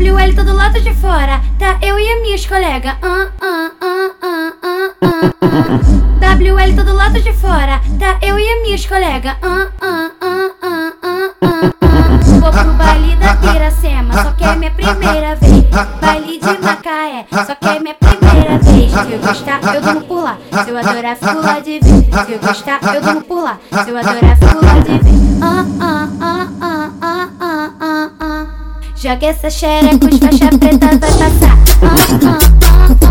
WL todo lado de fora, tá eu e ah, ah, ah. WL todo lado de fora, tá eu e ah, ah, ah. Vou pro baile da Piracema, só que é minha primeira vez. Baile de Macaé, só que é minha primeira vez. Se eu gostar, eu durmo por lá. Se eu adorar, fico lá de vez. Se eu gostar, eu por lá. Se eu adorar, fico lá de vez. Ah, ah, ah, ah. Joga essa xereca, os faixa preta vai passar. Ah, ah,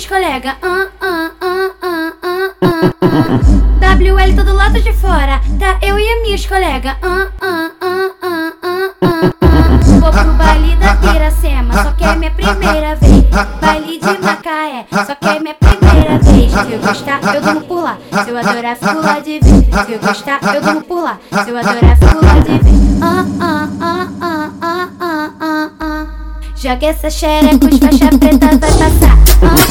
e. Ah, ah, ah, ah, ah, ah, ah. WL todo lado de fora, tá eu e. Ah, ah, ah, ah, ah, ah, ah. Vou pro baile da Piracema, só que é minha primeira vez. Baile de Macaé, só que é minha primeira vez. Se eu gostar, eu durmo por lá. Se eu adorar, fico lá de vez. Se eu gostar, eu durmo por lá. Se eu adorar, fico lá de vez. Ah, ah, ah, ah, ah, ah, ah, ah. Joga essa xereca, os faixa preta vai passar. Ah,